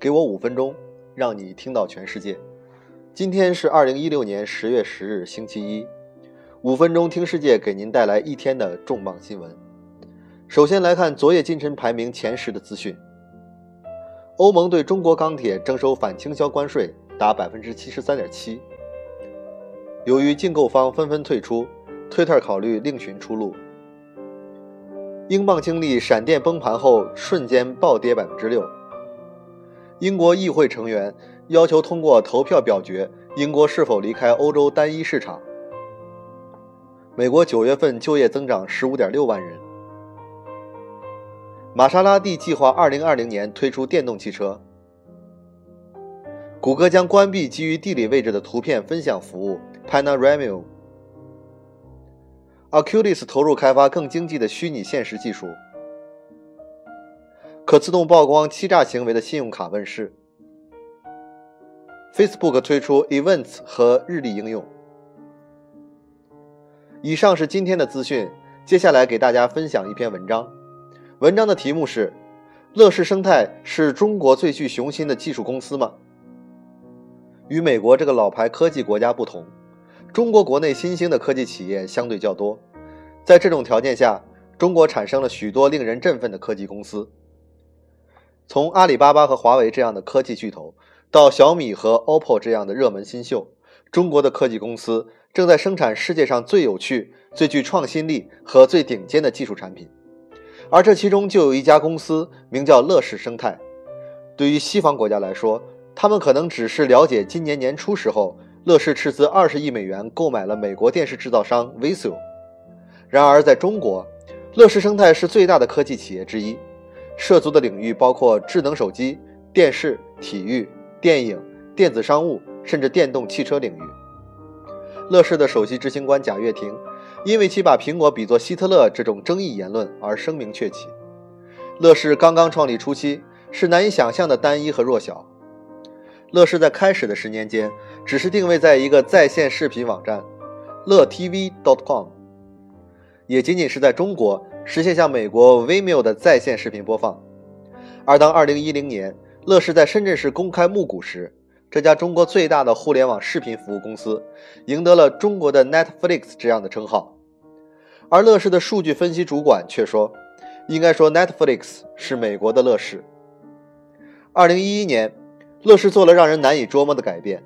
给我五分钟，让你听到全世界。今天是二零一六年十月十日，星期一。五分钟听世界，给您带来一天的重磅新闻。首先来看昨夜今晨排名前十的资讯。欧盟对中国钢铁征收反倾销关税达百分之七十三点七。由于竞购方纷纷退出，推特考虑另寻出路。英镑经历闪电崩盘后瞬间暴跌百分之六。英国议会成员要求通过投票表决英国是否离开欧洲单一市场。美国九月份就业增长十五点六万人。玛莎拉蒂计划二零二零年推出电动汽车。谷歌将关闭基于地理位置的图片分享服务 Panorama。Oculus 投入开发更经济的虚拟现实技术。可自动曝光欺诈行为的信用卡问世。Facebook 推出 Events 和日历应用。以上是今天的资讯，接下来给大家分享一篇文章。文章的题目是：乐视生态是中国最具雄心的技术公司吗？与美国这个老牌科技国家不同，中国国内新兴的科技企业相对较多。在这种条件下，中国产生了许多令人振奋的科技公司。从阿里巴巴和华为这样的科技巨头，到小米和 OPPO 这样的热门新秀，中国的科技公司正在生产世界上最有趣、最具创新力和最顶尖的技术产品。而这其中就有一家公司，名叫乐视生态。对于西方国家来说，他们可能只是了解今年年初时候，乐视斥资二十亿美元购买了美国电视制造商 Visual。然而，在中国，乐视生态是最大的科技企业之一。涉足的领域包括智能手机、电视、体育、电影、电子商务，甚至电动汽车领域。乐视的首席执行官贾跃亭，因为其把苹果比作希特勒这种争议言论而声名鹊起。乐视刚刚创立初期是难以想象的单一和弱小。乐视在开始的十年间，只是定位在一个在线视频网站，乐 TV.com，也仅仅是在中国。实现像美国 Vimeo 的在线视频播放，而当2010年乐视在深圳市公开募股时，这家中国最大的互联网视频服务公司赢得了中国的 Netflix 这样的称号，而乐视的数据分析主管却说，应该说 Netflix 是美国的乐视。2011年，乐视做了让人难以捉摸的改变，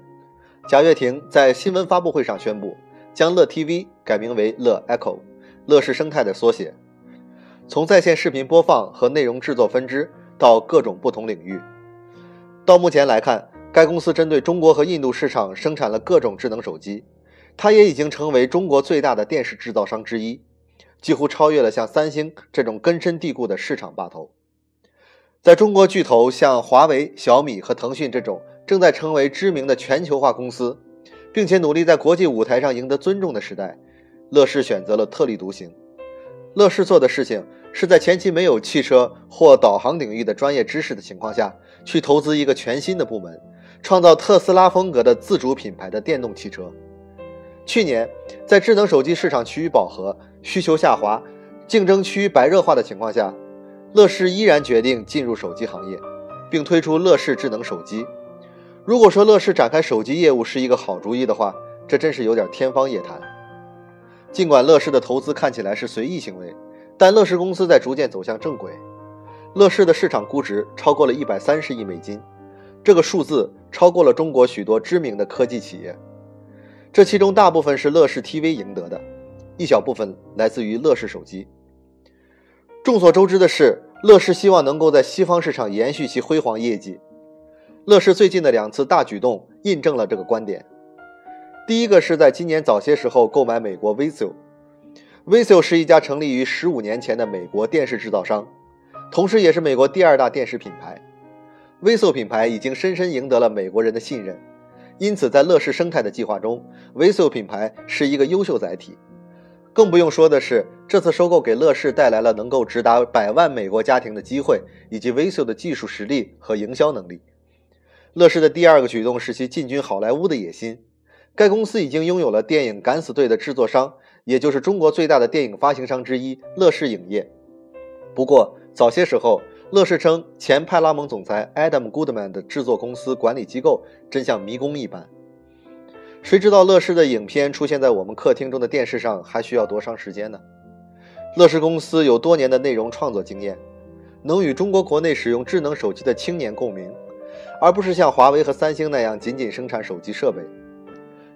贾跃亭在新闻发布会上宣布，将乐 TV 改名为乐 Echo，乐视生态的缩写。从在线视频播放和内容制作分支到各种不同领域，到目前来看，该公司针对中国和印度市场生产了各种智能手机。它也已经成为中国最大的电视制造商之一，几乎超越了像三星这种根深蒂固的市场霸头。在中国巨头像华为、小米和腾讯这种正在成为知名的全球化公司，并且努力在国际舞台上赢得尊重的时代，乐视选择了特立独行。乐视做的事情。是在前期没有汽车或导航领域的专业知识的情况下，去投资一个全新的部门，创造特斯拉风格的自主品牌的电动汽车。去年，在智能手机市场趋于饱和、需求下滑、竞争趋于白热化的情况下，乐视依然决定进入手机行业，并推出乐视智能手机。如果说乐视展开手机业务是一个好主意的话，这真是有点天方夜谭。尽管乐视的投资看起来是随意行为。但乐视公司在逐渐走向正轨，乐视的市场估值超过了一百三十亿美金，这个数字超过了中国许多知名的科技企业。这其中大部分是乐视 TV 赢得的，一小部分来自于乐视手机。众所周知的是，乐视希望能够在西方市场延续其辉煌业绩。乐视最近的两次大举动印证了这个观点。第一个是在今年早些时候购买美国 Visual。Visual 是一家成立于十五年前的美国电视制造商，同时也是美国第二大电视品牌。Visual 品牌已经深深赢得了美国人的信任，因此在乐视生态的计划中，Visual 品牌是一个优秀载体。更不用说的是，这次收购给乐视带来了能够直达百万美国家庭的机会，以及 Visual 的技术实力和营销能力。乐视的第二个举动是其进军好莱坞的野心。该公司已经拥有了电影《敢死队》的制作商。也就是中国最大的电影发行商之一乐视影业。不过早些时候，乐视称前派拉蒙总裁 Adam Goodman 的制作公司管理机构真像迷宫一般。谁知道乐视的影片出现在我们客厅中的电视上还需要多长时间呢？乐视公司有多年的内容创作经验，能与中国国内使用智能手机的青年共鸣，而不是像华为和三星那样仅仅生产手机设备。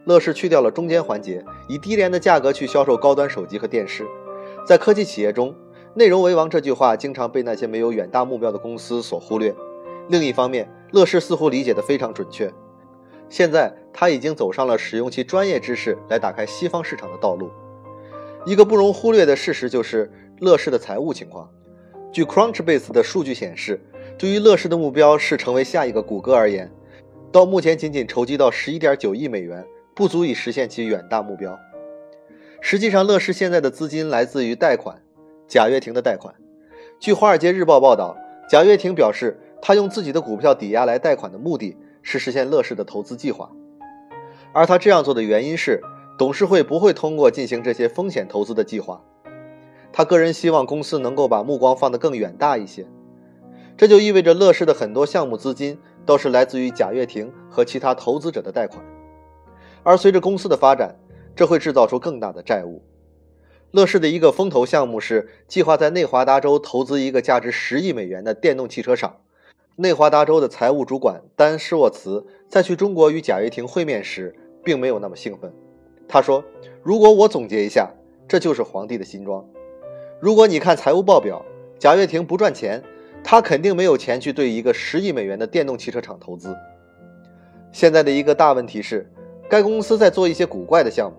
乐视去掉了中间环节，以低廉的价格去销售高端手机和电视。在科技企业中，“内容为王”这句话经常被那些没有远大目标的公司所忽略。另一方面，乐视似乎理解得非常准确。现在，他已经走上了使用其专业知识来打开西方市场的道路。一个不容忽略的事实就是乐视的财务情况。据 Crunchbase 的数据显示，对于乐视的目标是成为下一个谷歌而言，到目前仅仅筹集到11.9亿美元。不足以实现其远大目标。实际上，乐视现在的资金来自于贷款，贾跃亭的贷款。据《华尔街日报》报道，贾跃亭表示，他用自己的股票抵押来贷款的目的是实现乐视的投资计划。而他这样做的原因是，董事会不会通过进行这些风险投资的计划。他个人希望公司能够把目光放得更远大一些。这就意味着，乐视的很多项目资金都是来自于贾跃亭和其他投资者的贷款。而随着公司的发展，这会制造出更大的债务。乐视的一个风投项目是计划在内华达州投资一个价值十亿美元的电动汽车厂。内华达州的财务主管丹施沃茨在去中国与贾跃亭会面时，并没有那么兴奋。他说：“如果我总结一下，这就是皇帝的新装。如果你看财务报表，贾跃亭不赚钱，他肯定没有钱去对一个十亿美元的电动汽车厂投资。现在的一个大问题是。”该公司在做一些古怪的项目，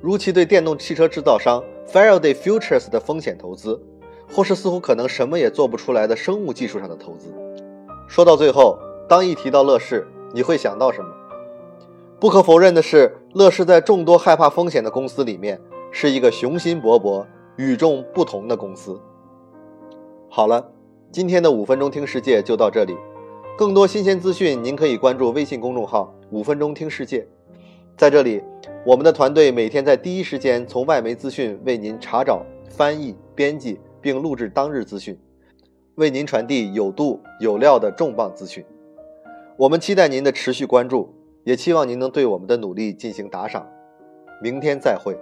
如其对电动汽车制造商 Faraday Futures 的风险投资，或是似乎可能什么也做不出来的生物技术上的投资。说到最后，当一提到乐视，你会想到什么？不可否认的是，乐视在众多害怕风险的公司里面，是一个雄心勃勃、与众不同的公司。好了，今天的五分钟听世界就到这里。更多新鲜资讯，您可以关注微信公众号“五分钟听世界”。在这里，我们的团队每天在第一时间从外媒资讯为您查找、翻译、编辑并录制当日资讯，为您传递有度有料的重磅资讯。我们期待您的持续关注，也期望您能对我们的努力进行打赏。明天再会。